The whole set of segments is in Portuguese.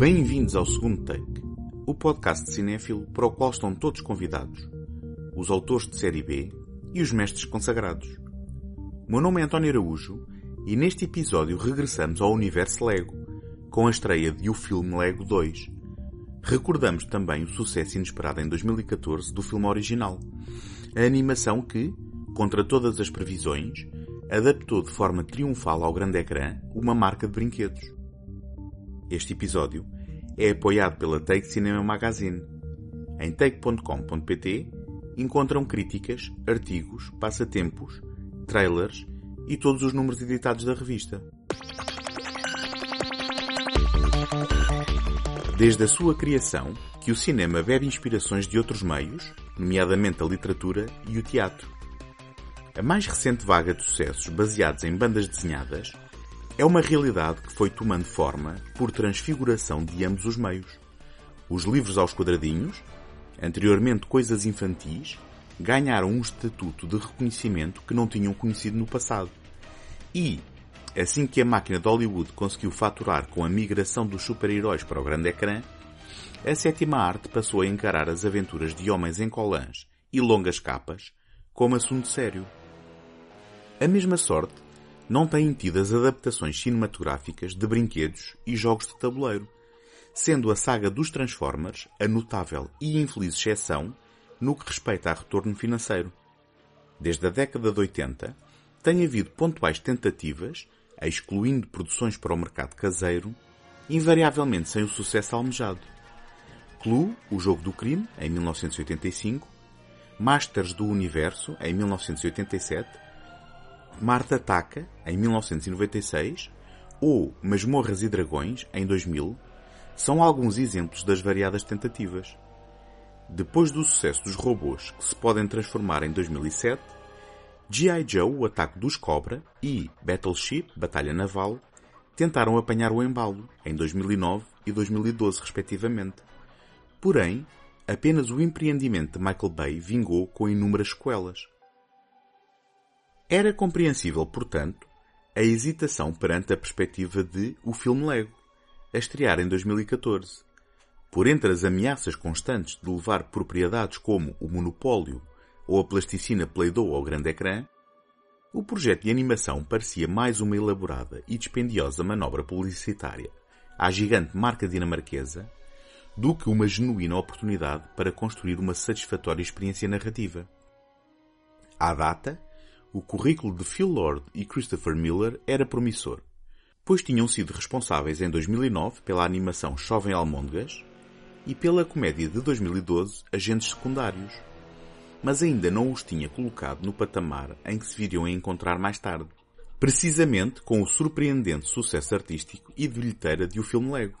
Bem-vindos ao segundo take, o podcast de cinéfilo para o qual estão todos convidados, os autores de série B e os mestres consagrados. Meu nome é António Araújo e neste episódio regressamos ao universo Lego, com a estreia de O Filme Lego 2. Recordamos também o sucesso inesperado em 2014 do filme original, a animação que, contra todas as previsões, adaptou de forma triunfal ao grande ecrã uma marca de brinquedos. Este episódio é apoiado pela Take Cinema Magazine. Em take.com.pt encontram críticas, artigos, passatempos, trailers e todos os números editados da revista. Desde a sua criação, que o cinema bebe inspirações de outros meios, nomeadamente a literatura e o teatro. A mais recente vaga de sucessos baseados em bandas desenhadas é uma realidade que foi tomando forma por transfiguração de ambos os meios. Os livros aos quadradinhos, anteriormente coisas infantis, ganharam um estatuto de reconhecimento que não tinham conhecido no passado. E, assim que a máquina de Hollywood conseguiu faturar com a migração dos super-heróis para o grande ecrã, a sétima arte passou a encarar as aventuras de homens em colãs e longas capas como assunto sério. A mesma sorte não têm tido as adaptações cinematográficas de brinquedos e jogos de tabuleiro, sendo a saga dos Transformers a notável e infeliz exceção no que respeita a retorno financeiro. Desde a década de 80, tem havido pontuais tentativas, excluindo produções para o mercado caseiro, invariavelmente sem o sucesso almejado. Clue, o jogo do crime, em 1985, Masters do Universo, em 1987, Marta Ataca, em 1996, ou Masmorras e Dragões, em 2000, são alguns exemplos das variadas tentativas. Depois do sucesso dos robôs que se podem transformar em 2007, G.I. Joe, o ataque dos Cobra e Battleship, Batalha Naval, tentaram apanhar o embalo em 2009 e 2012, respectivamente. Porém, apenas o empreendimento de Michael Bay vingou com inúmeras sequelas. Era compreensível, portanto, a hesitação perante a perspectiva de O Filme Lego, a estrear em 2014. Por entre as ameaças constantes de levar propriedades como o monopólio ou a plasticina Play-Doh ao grande ecrã, o projeto de animação parecia mais uma elaborada e dispendiosa manobra publicitária à gigante marca dinamarquesa do que uma genuína oportunidade para construir uma satisfatória experiência narrativa. À data, o currículo de Phil Lord e Christopher Miller era promissor, pois tinham sido responsáveis em 2009 pela animação Chovem Almôndegas e pela comédia de 2012 Agentes Secundários, mas ainda não os tinha colocado no patamar em que se viriam a encontrar mais tarde, precisamente com o surpreendente sucesso artístico e de bilheteira de O Filme Lego.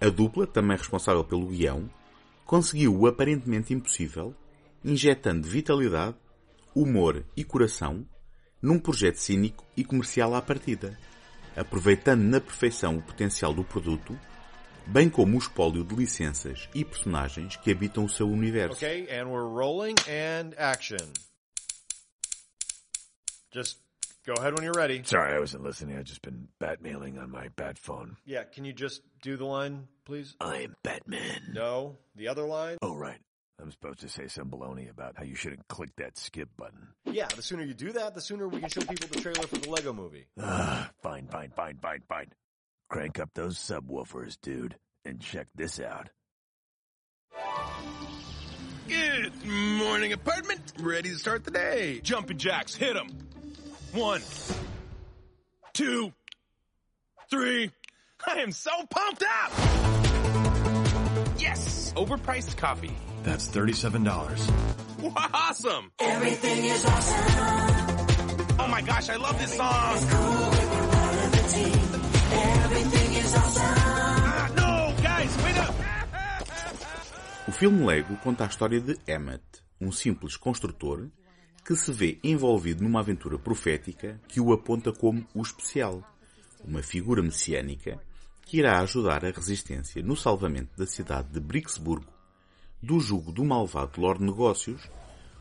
A dupla, também responsável pelo guião, conseguiu o aparentemente impossível, injetando vitalidade humor e coração num projeto cínico e comercial à partida, aproveitando na perfeição o potencial do produto, bem como o espólio de licenças e personagens que habitam o seu universo. Okay, and we're rolling and action. Just go ahead when you're ready. Sorry, I wasn't listening. I've just been batmailing on my bat phone. Yeah, can you just do the line, please? I'm Batman. No, the other line? Oh, right. I'm supposed to say some baloney about how you shouldn't click that skip button. Yeah, the sooner you do that, the sooner we can show people the trailer for the Lego movie. Ah, fine, fine, fine, fine, fine. Crank up those subwoofers, dude, and check this out. Good morning, apartment. Ready to start the day. Jumping jacks, hit 'em. One, two, three. I am so pumped up! Yes! Overpriced coffee. That's $37. Awesome! Everything is awesome. Oh my gosh, I love this song! Cool, we're part of the team. Everything is awesome. Ah, no! Guys, wait up! O filme Lego conta a história de Emmett, um simples construtor que se vê envolvido numa aventura profética que o aponta como o especial, uma figura messiânica que irá ajudar a resistência no salvamento da cidade de Brixburgo do jugo do malvado Lord Negócios,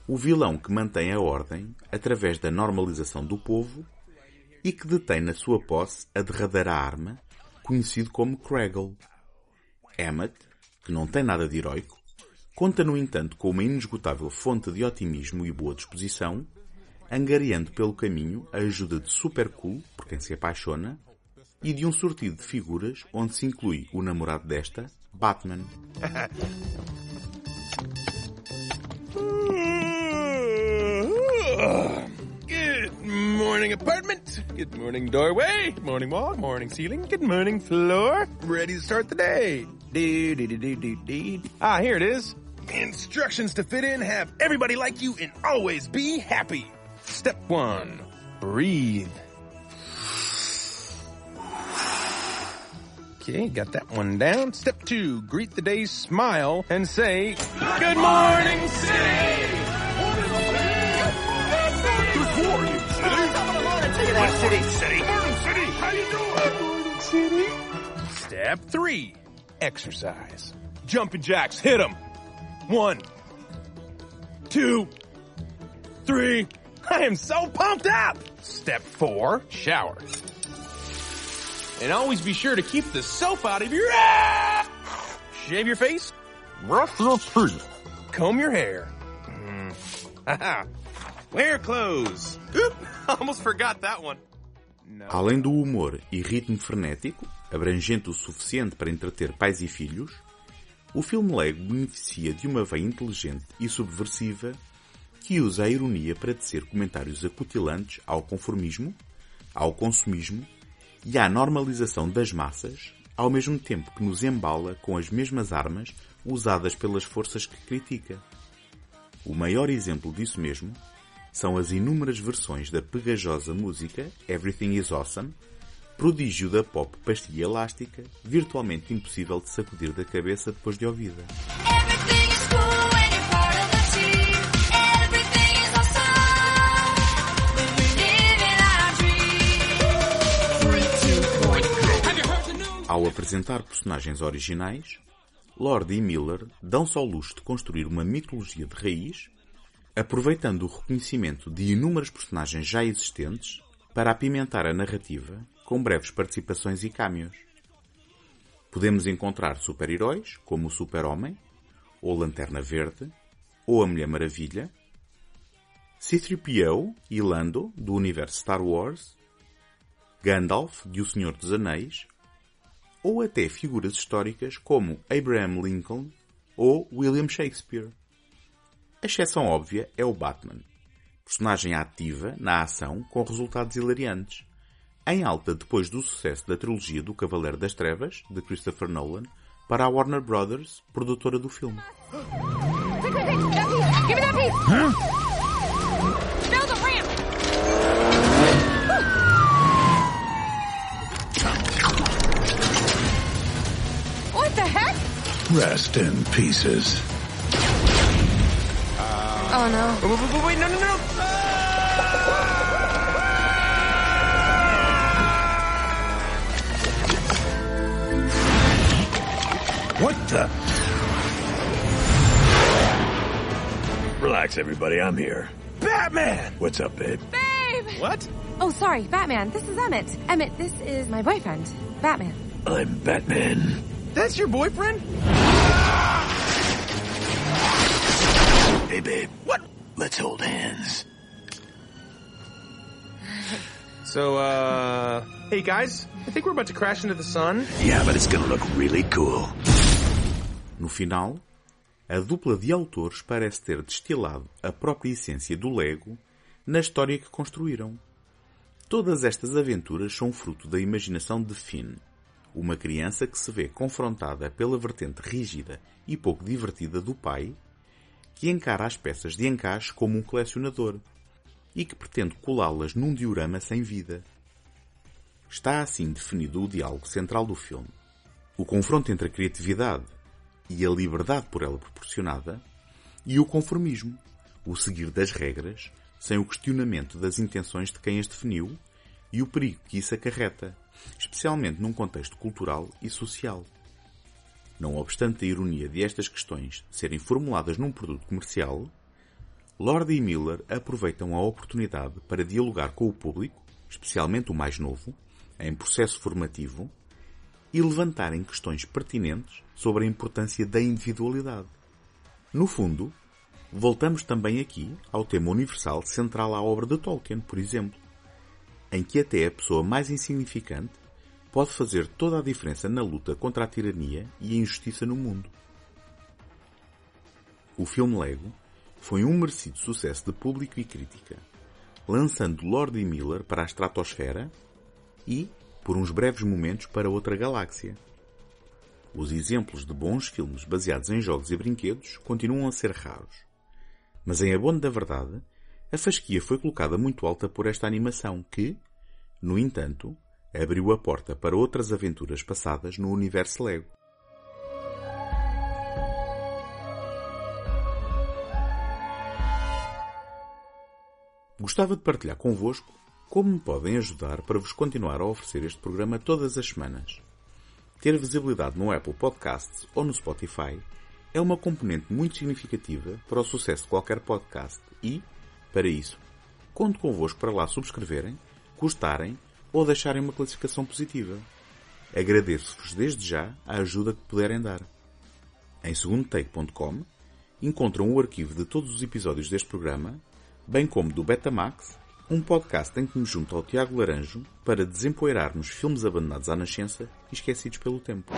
o vilão que mantém a ordem através da normalização do povo e que detém na sua posse a derradeira arma, conhecido como Craggle. Emmett, que não tem nada de heroico, conta no entanto com uma inesgotável fonte de otimismo e boa disposição, angariando pelo caminho a ajuda de Super Cool, por quem se apaixona, e de um sortido de figuras onde se inclui o namorado desta, Batman. Good morning, apartment. Good morning, doorway. Morning, wall. Morning, ceiling. Good morning, floor. Ready to start the day. Dee, dee, dee, dee, dee. Ah, here it is. Instructions to fit in, have everybody like you, and always be happy. Step one, breathe. Okay, got that one down. Step two, greet the day, smile, and say, Good morning, city! Good morning, city! Good morning, city! Morning, city! How you doing? city! Step three, exercise. Jumping jacks, hit them. One, two, three. I am so pumped up. Step four, shower. And always be sure to keep the soap out of your ass. Shave your face. Brush your teeth. Comb your hair. Mm. Wear clothes. Oop, almost forgot that one. Além do humor e ritmo frenético, abrangente o suficiente para entreter pais e filhos, o filme Lego beneficia de uma veia inteligente e subversiva que usa a ironia para tecer comentários acutilantes ao conformismo, ao consumismo e à normalização das massas, ao mesmo tempo que nos embala com as mesmas armas usadas pelas forças que critica. O maior exemplo disso mesmo são as inúmeras versões da pegajosa música Everything is Awesome, prodígio da pop pastilha elástica, virtualmente impossível de sacudir da cabeça depois de ouvida. Apresentar personagens originais, Lord e Miller dão-se ao luxo de construir uma mitologia de raiz, aproveitando o reconhecimento de inúmeras personagens já existentes para apimentar a narrativa com breves participações e cameos. Podemos encontrar super-heróis como o Super-Homem, ou Lanterna Verde, ou a Mulher Maravilha, C-3PO e Lando, do universo Star Wars, Gandalf, de O Senhor dos Anéis, ou até figuras históricas como Abraham Lincoln ou William Shakespeare. A exceção óbvia é o Batman, personagem ativa na ação com resultados hilariantes, em alta depois do sucesso da trilogia do Cavaleiro das Trevas, de Christopher Nolan, para a Warner Brothers, produtora do filme. Give me that piece! Huh? Rest in pieces. Oh no. Wait, wait, wait, wait, no, no, no! What the? Relax, everybody. I'm here. Batman! What's up, babe? Babe! What? Oh, sorry, Batman. This is Emmett. Emmett, this is my boyfriend, Batman. I'm Batman. That's your boyfriend? Hey, babe. What? Let's hold hands. So, uh, hey guys, I think we're about to crash into the sun. Yeah, but it's gonna look really cool. No final, a dupla de autores parece ter destilado a própria essência do Lego na história que construíram. Todas estas aventuras são fruto da imaginação de Finn, uma criança que se vê confrontada pela vertente rígida e pouco divertida do pai, que encara as peças de encaixe como um colecionador e que pretende colá-las num diorama sem vida. Está assim definido o diálogo central do filme. O confronto entre a criatividade e a liberdade por ela proporcionada, e o conformismo, o seguir das regras, sem o questionamento das intenções de quem as definiu e o perigo que isso acarreta, especialmente num contexto cultural e social. Não obstante a ironia de estas questões serem formuladas num produto comercial, Lord e Miller aproveitam a oportunidade para dialogar com o público, especialmente o mais novo, em processo formativo, e levantarem questões pertinentes sobre a importância da individualidade. No fundo, voltamos também aqui ao tema universal central à obra de Tolkien, por exemplo, em que até a pessoa mais insignificante pode fazer toda a diferença na luta contra a tirania e a injustiça no mundo. O filme Lego foi um merecido sucesso de público e crítica, lançando Lord e Miller para a estratosfera e, por uns breves momentos, para outra galáxia. Os exemplos de bons filmes baseados em jogos e brinquedos continuam a ser raros. Mas em abono da verdade, a fasquia foi colocada muito alta por esta animação que, no entanto, abriu a porta para outras aventuras passadas no universo Lego. Gostava de partilhar convosco como me podem ajudar para vos continuar a oferecer este programa todas as semanas. Ter visibilidade no Apple Podcasts ou no Spotify é uma componente muito significativa para o sucesso de qualquer podcast e, para isso, conto convosco para lá subscreverem, gostarem ou deixarem uma classificação positiva. Agradeço-vos desde já a ajuda que puderem dar. Em segundotake.com encontram o arquivo de todos os episódios deste programa, bem como do Betamax, um podcast em que me junto ao Tiago Laranjo para desempoeirarmos filmes abandonados à nascença e esquecidos pelo tempo.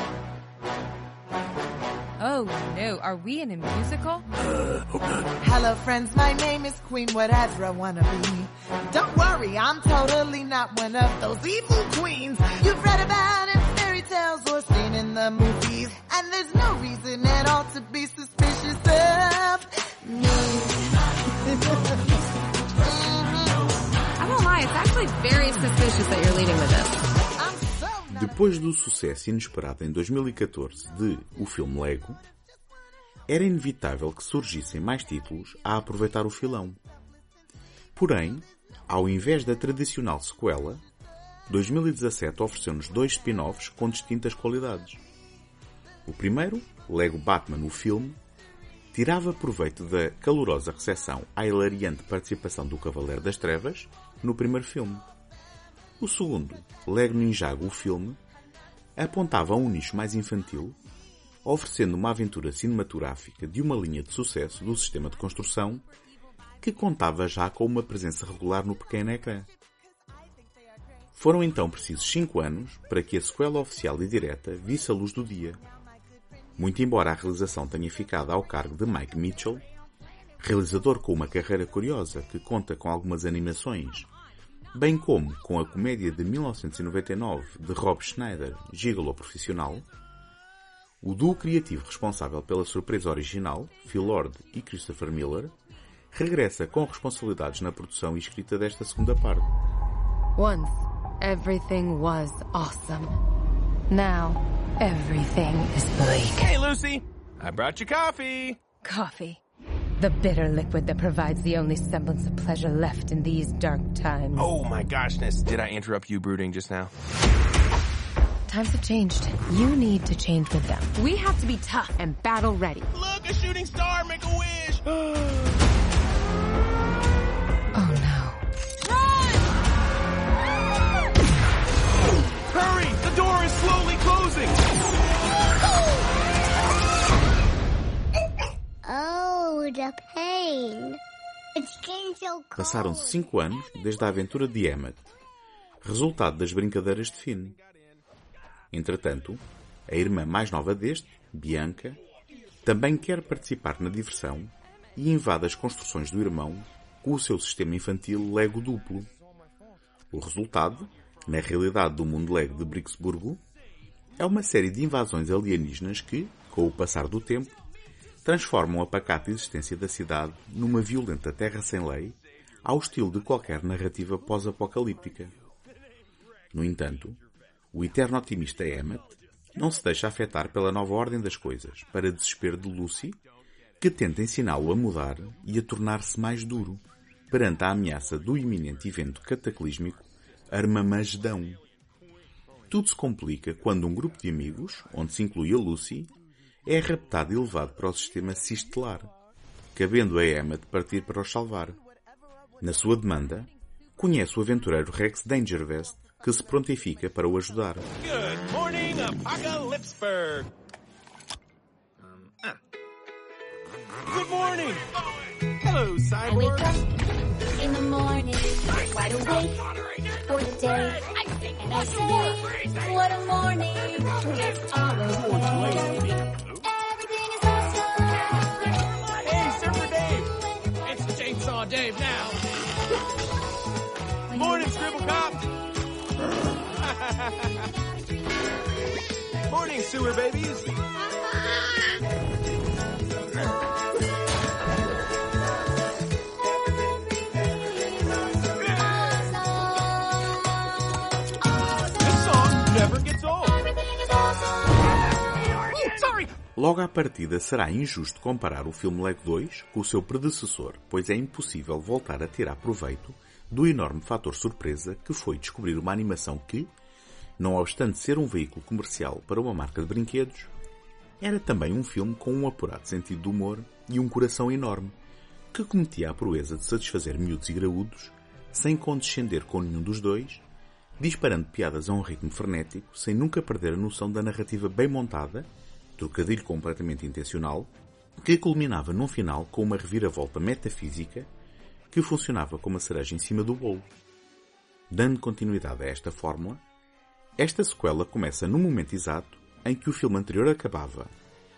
Oh no, are we in a musical? Hello, friends. My name is Queen Whatever I wanna be. Don't worry, I'm totally not one of those evil queens you've read about in fairy tales or seen in the movies. And there's no reason at all to be suspicious of me. I won't lie, it's actually very suspicious that you're leading with this. Depois do sucesso inesperado em 2014 de O Filme Lego, era inevitável que surgissem mais títulos a aproveitar o filão. Porém, ao invés da tradicional sequela, 2017 ofereceu-nos dois spin-offs com distintas qualidades. O primeiro, Lego Batman, o filme, tirava proveito da calorosa recepção à hilariante participação do Cavaleiro das Trevas no primeiro filme. O segundo, Lego Ninjago, o filme, apontava a um nicho mais infantil, oferecendo uma aventura cinematográfica de uma linha de sucesso do sistema de construção que contava já com uma presença regular no pequeno ecrã. Foram então precisos cinco anos para que a sequela oficial e direta visse a luz do dia. Muito embora a realização tenha ficado ao cargo de Mike Mitchell, realizador com uma carreira curiosa que conta com algumas animações, bem como com a comédia de 1999 de Rob Schneider, Gigolo Profissional, o duo criativo responsável pela surpresa original, Phil Lord e Christopher Miller, regressa com responsabilidades na produção e escrita desta segunda parte. Once, everything was awesome. Now, everything is bleak. Hey, Lucy. I brought you coffee. Coffee. The bitter liquid that provides the only semblance of pleasure left in these dark times. Oh my goshness. Did I interrupt you brooding just now? Times have changed. You need to change with them. We have to be tough and battle ready. Look, a shooting star. Make a wish. Passaram-se cinco anos desde a aventura de Emmet, resultado das brincadeiras de Finn. Entretanto, a irmã mais nova deste, Bianca, também quer participar na diversão e invade as construções do irmão com o seu sistema infantil Lego duplo. O resultado, na realidade do mundo Lego de Brixburgo, é uma série de invasões alienígenas que, com o passar do tempo, transformam a pacata existência da cidade numa violenta terra sem lei, ao estilo de qualquer narrativa pós-apocalíptica. No entanto, o eterno otimista Emmet não se deixa afetar pela nova ordem das coisas, para desespero de Lucy, que tenta ensiná-lo a mudar e a tornar-se mais duro, perante a ameaça do iminente evento cataclísmico Armamagedão. Tudo se complica quando um grupo de amigos, onde se inclui a Lucy, é raptado e levado para o sistema Sistelar, cabendo a Emma de partir para os salvar. Na sua demanda, conhece o aventureiro Rex Dangervest, que se prontifica para o ajudar. Good morning. Apocalypseburg. Um, ah. Good morning. Hello, I wake up in the morning, wide awake for the day. And I say, what a morning. It's all okay. Everything is awesome. Hey, Surfer Dave. It's Chainsaw Dave now. Morning, Scribble Cop. Morning, sewer babies. Logo à partida será injusto comparar o filme Lego 2 com o seu predecessor, pois é impossível voltar a tirar proveito do enorme fator surpresa que foi descobrir uma animação que, não obstante ser um veículo comercial para uma marca de brinquedos, era também um filme com um apurado sentido de humor e um coração enorme, que cometia a proeza de satisfazer miúdos e graúdos, sem condescender com nenhum dos dois, disparando piadas a um ritmo frenético, sem nunca perder a noção da narrativa bem montada, trocadilho completamente intencional, que culminava num final com uma reviravolta metafísica que funcionava como a cereja em cima do bolo. Dando continuidade a esta fórmula, esta sequela começa no momento exato em que o filme anterior acabava,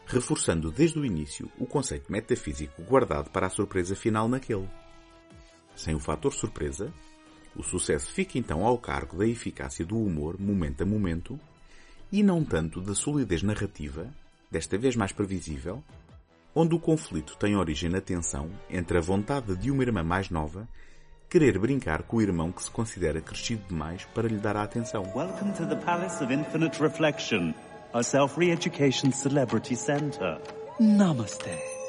reforçando desde o início o conceito metafísico guardado para a surpresa final naquele. Sem o fator surpresa, o sucesso fica então ao cargo da eficácia do humor momento a momento e não tanto da solidez narrativa, desta vez mais previsível, onde o conflito tem origem na tensão entre a vontade de uma irmã mais nova querer brincar com o irmão que se considera crescido demais para lhe dar a atenção. Welcome to the Palace of Infinite Reflection, our self-re-education celebrity center. Namaste.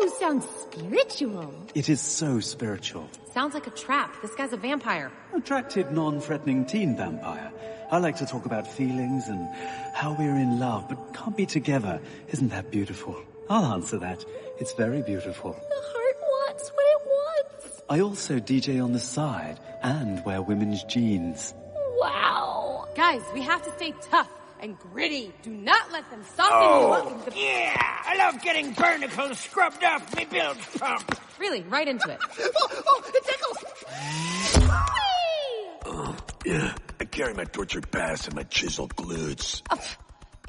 Ooh, sounds spiritual. It is so spiritual. Sounds like a trap. This guy's a vampire. Attractive, non-threatening teen vampire. I like to talk about feelings and how we're in love, but can't be together. Isn't that beautiful? I'll answer that. It's very beautiful. The heart wants what it wants. I also DJ on the side and wear women's jeans. Wow. Guys, we have to stay tough and gritty. Do not let them soften you up. into- Yeah, I love getting barnacles scrubbed off me build pump. Really, right into it. Oh, oh, it tickles. oh, Yeah, I carry my tortured past and my chiseled glutes.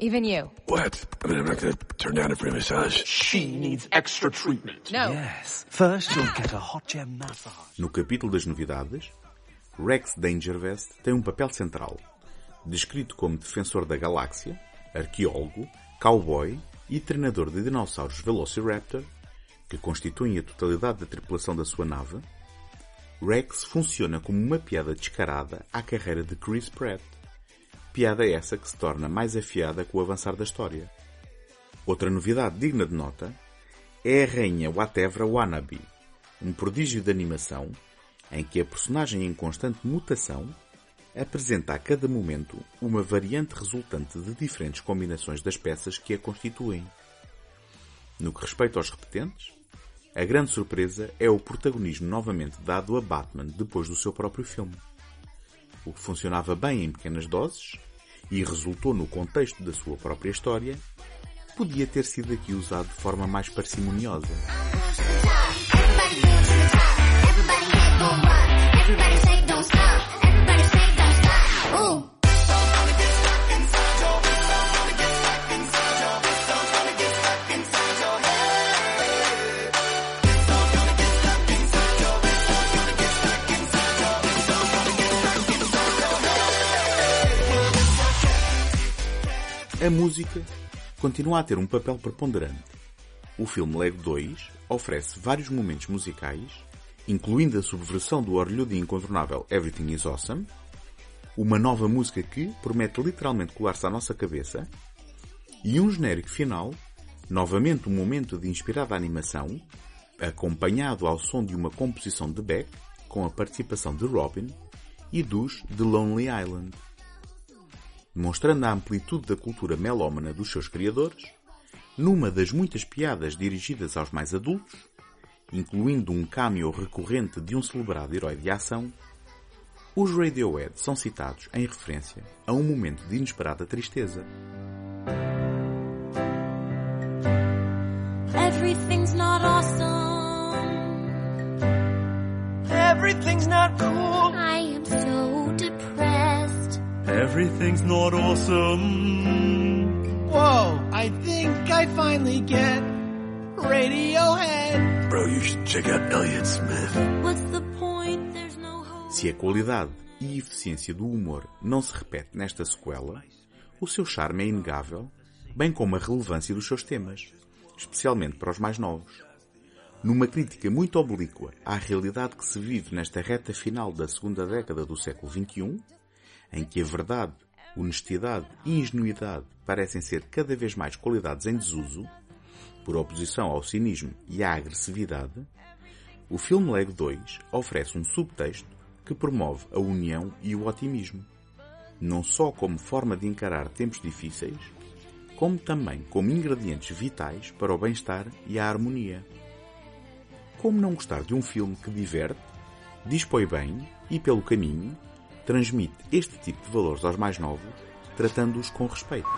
Even you. What? I mean, I'm not gonna turn down a free massage. She needs extra treatment. No. Yes. First you'll get a hot gem massage. No capítulo das novidades, Rex Dangervest tem um papel central, descrito como defensor da galáxia, arqueólogo, cowboy e treinador de dinossauros Velociraptor, que constituem a totalidade da tripulação da sua nave. Rex funciona como uma piada descarada à carreira de Chris Pratt. Piada essa que se torna mais afiada com o avançar da história. Outra novidade digna de nota é a rainha Watevra Wannabe, um prodígio de animação em que a personagem em constante mutação apresenta a cada momento uma variante resultante de diferentes combinações das peças que a constituem. No que respeita aos repetentes, a grande surpresa é o protagonismo novamente dado a Batman depois do seu próprio filme. O que funcionava bem em pequenas doses e resultou no contexto da sua própria história, podia ter sido aqui usado de forma mais parcimoniosa. A música continua a ter um papel preponderante. O filme Lego 2 oferece vários momentos musicais, incluindo a subversão do orlhudo e incontornável Everything is Awesome, uma nova música que promete literalmente colar-se à nossa cabeça, e um genérico final, novamente um momento de inspirada animação, acompanhado ao som de uma composição de Beck, com a participação de Robin e dos The Lonely Island demonstrando a amplitude da cultura melómana dos seus criadores, numa das muitas piadas dirigidas aos mais adultos, incluindo um cameo recorrente de um celebrado herói de ação, Os Radiohead são citados em referência a um momento de inesperada tristeza. Everything's not awesome. Everything's not cool. I am so. Everything's not awesome. Whoa, I think I finally get Radiohead. Bro, you should check out Elliott Smith. What's the point? There's no hope. Se a qualidade e eficiência do humor não se repete nesta sequela, o seu charme é inegável, bem como a relevância dos seus temas, especialmente para os mais novos. Numa crítica muito oblíqua à realidade que se vive nesta reta final da segunda década do século XXI, em que a verdade, honestidade e ingenuidade parecem ser cada vez mais qualidades em desuso, por oposição ao cinismo e à agressividade, o filme Lego 2 oferece um subtexto que promove a união e o otimismo, não só como forma de encarar tempos difíceis, como também como ingredientes vitais para o bem-estar e a harmonia. Como não gostar de um filme que diverte, dispõe bem e, pelo caminho, transmite este tipo de valores aos mais novos, tratando-os com respeito.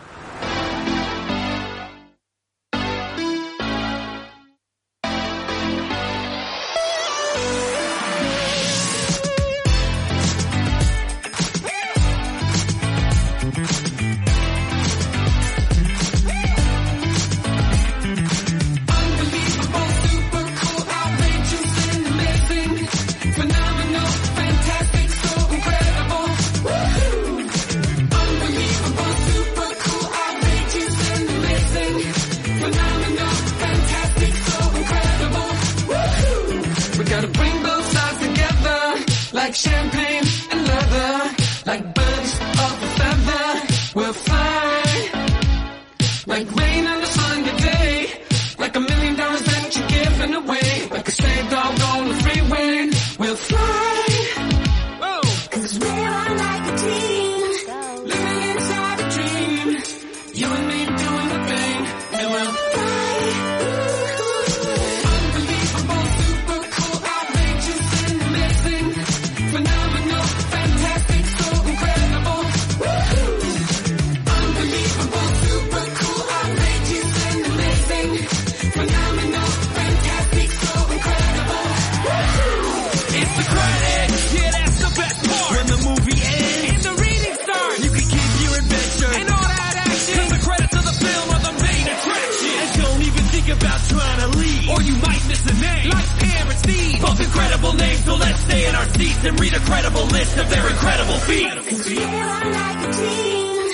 In and read a credible list of their incredible feats. Cause we're like a team,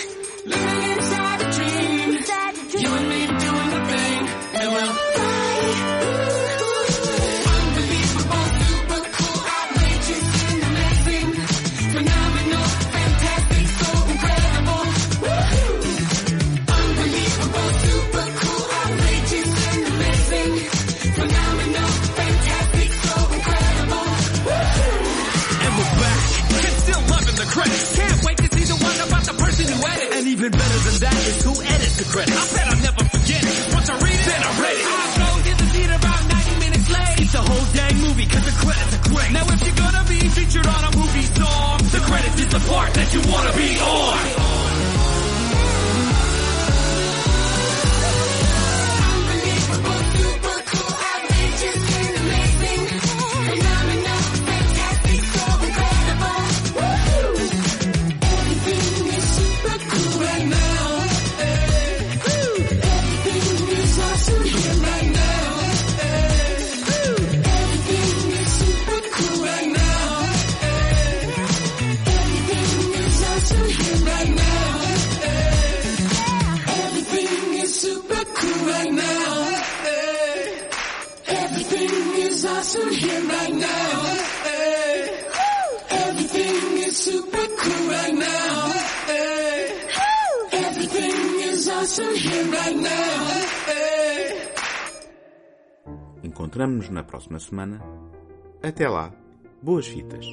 living inside a dream. You and me doing the thing, and we'll fly. Unbelievable, super cool, outrageous, and amazing. Phenomenal, fantastic, so incredible. Unbelievable, super cool, outrageous, and amazing. Phenomenal, part that you wanna be on. Awesome here right now. Everything is super cool right now. Everything is awesome here right now. Encontramos-nos na próxima semana. Até lá, boas fitas!